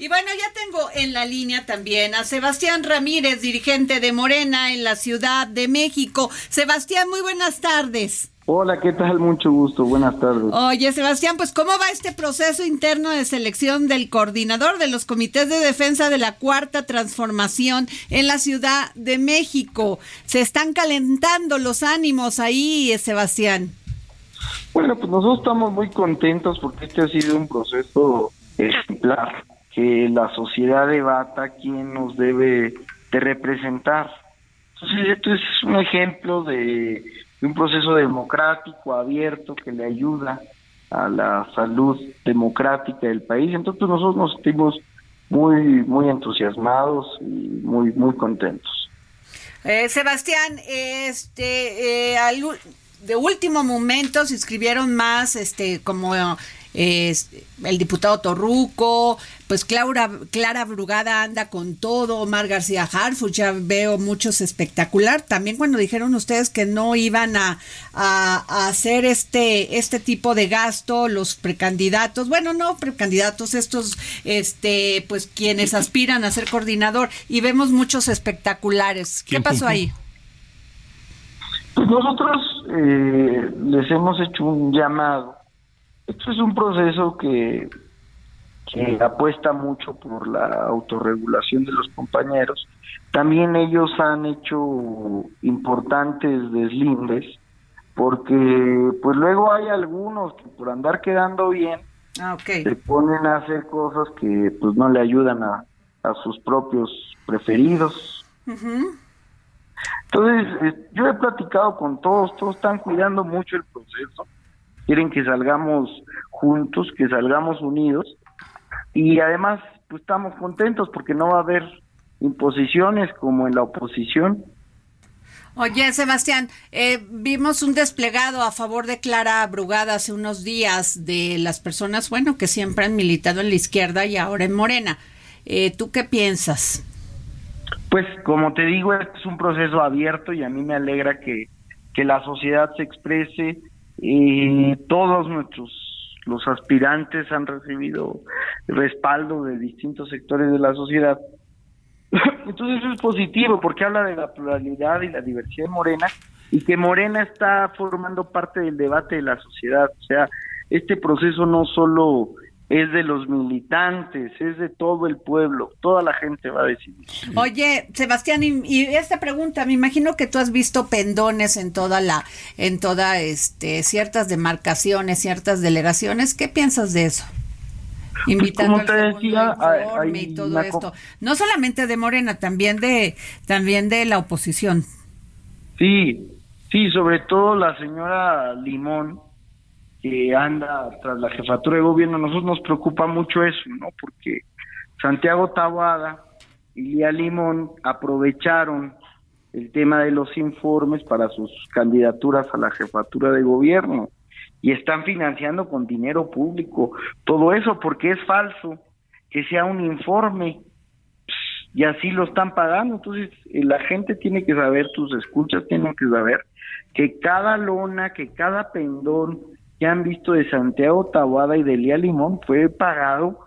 Y bueno, ya tengo en la línea también a Sebastián Ramírez, dirigente de Morena en la Ciudad de México. Sebastián, muy buenas tardes. Hola, ¿qué tal? Mucho gusto. Buenas tardes. Oye, Sebastián, pues ¿cómo va este proceso interno de selección del coordinador de los comités de defensa de la Cuarta Transformación en la Ciudad de México? Se están calentando los ánimos ahí, Sebastián. Bueno, pues nosotros estamos muy contentos porque este ha sido un proceso ejemplar, que la sociedad debata quién nos debe de representar. Entonces, esto es un ejemplo de, un proceso democrático, abierto, que le ayuda a la salud democrática del país. Entonces, nosotros nos sentimos muy, muy entusiasmados y muy, muy contentos. Eh, Sebastián, este, eh, de último momento se inscribieron más, este, como eh, el diputado Torruco, pues Clara, Clara Brugada anda con todo, Omar García Harfuch, ya veo muchos espectacular. También cuando dijeron ustedes que no iban a, a- a hacer este, este tipo de gasto, los precandidatos, bueno, no precandidatos, estos, este, pues quienes aspiran a ser coordinador, y vemos muchos espectaculares. ¿Qué pasó ahí? Pues nosotros eh, les hemos hecho un llamado. Esto es un proceso que, que apuesta mucho por la autorregulación de los compañeros. También ellos han hecho importantes deslindes porque pues luego hay algunos que por andar quedando bien Ah, se ponen a hacer cosas que pues no le ayudan a, a sus propios preferidos. Ujú. Entonces, eh, yo he platicado con todos, todos están cuidando mucho el proceso, quieren que salgamos juntos, que salgamos unidos y además pues estamos contentos porque no va a haber imposiciones como en la oposición. Oye, Sebastián, eh, vimos un desplegado a favor de Clara Brugada hace unos días de las personas, bueno, que siempre han militado en la izquierda y ahora en Morena. Eh, ¿Tú qué piensas? Pues como te digo, es un proceso abierto y a mí me alegra que, que la sociedad se exprese. Y todos nuestros los aspirantes han recibido respaldo de distintos sectores de la sociedad. Entonces eso es positivo porque habla de la pluralidad y la diversidad de Morena y que Morena está formando parte del debate de la sociedad. O sea, este proceso no solo es de los militantes, es de todo el pueblo, toda la gente va a decidir. Oye, Sebastián, y, y esta pregunta, me imagino que tú has visto pendones en toda la, en toda, este, ciertas demarcaciones, ciertas delegaciones. ¿Qué piensas de eso? Invitando como te decía, hay- informe hay y todo esto. No solamente de Morena, también de, también de la oposición. Sí, sí, sobre todo la señora Limón, que anda tras la jefatura de gobierno, nosotros nos preocupa mucho eso, ¿no? Porque Santiago Taboada y Lía Limón aprovecharon el tema de los informes para sus candidaturas a la jefatura de gobierno y están financiando con dinero público todo eso porque es falso que sea un informe y así lo están pagando. Entonces, eh, la gente tiene que saber, tus escuchas tienen que saber que cada lona, que cada pendón que han visto de Santiago Taboada y de Lía Limón fue pagado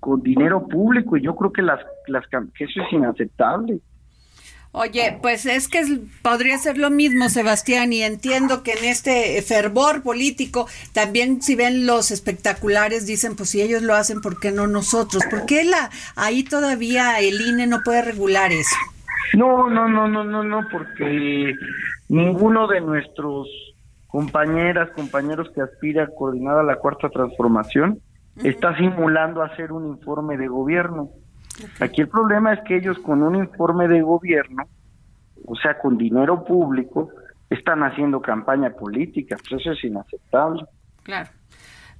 con dinero público y yo creo que las, las que eso es inaceptable. Oye, pues es que podría ser lo mismo, Sebastián, y entiendo que en este fervor político también si ven los espectaculares dicen, pues si ellos lo hacen, ¿por qué no nosotros? ¿Por qué la, ahí todavía el INE no puede regular eso? No, no, no, no, no, no, porque ninguno de nuestros compañeras, compañeros que aspira a coordinar a la cuarta transformación está simulando hacer un informe de gobierno. Aquí el problema es que ellos con un informe de gobierno, o sea, con dinero público, están haciendo campaña política. Pues eso es inaceptable. Claro.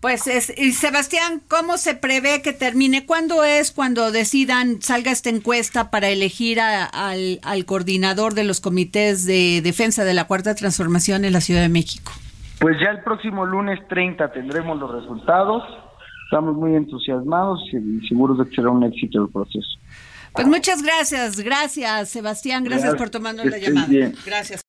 Pues es, y Sebastián, ¿cómo se prevé que termine? ¿Cuándo es cuando decidan, salga esta encuesta para elegir al, al coordinador de los comités de defensa de la Cuarta Transformación en la Ciudad de México? Pues ya el próximo lunes 30 tendremos los resultados. Estamos muy entusiasmados y seguros de que será un éxito el proceso. Pues muchas gracias, gracias Sebastián, gracias, por tomarnos la llamada. Gracias.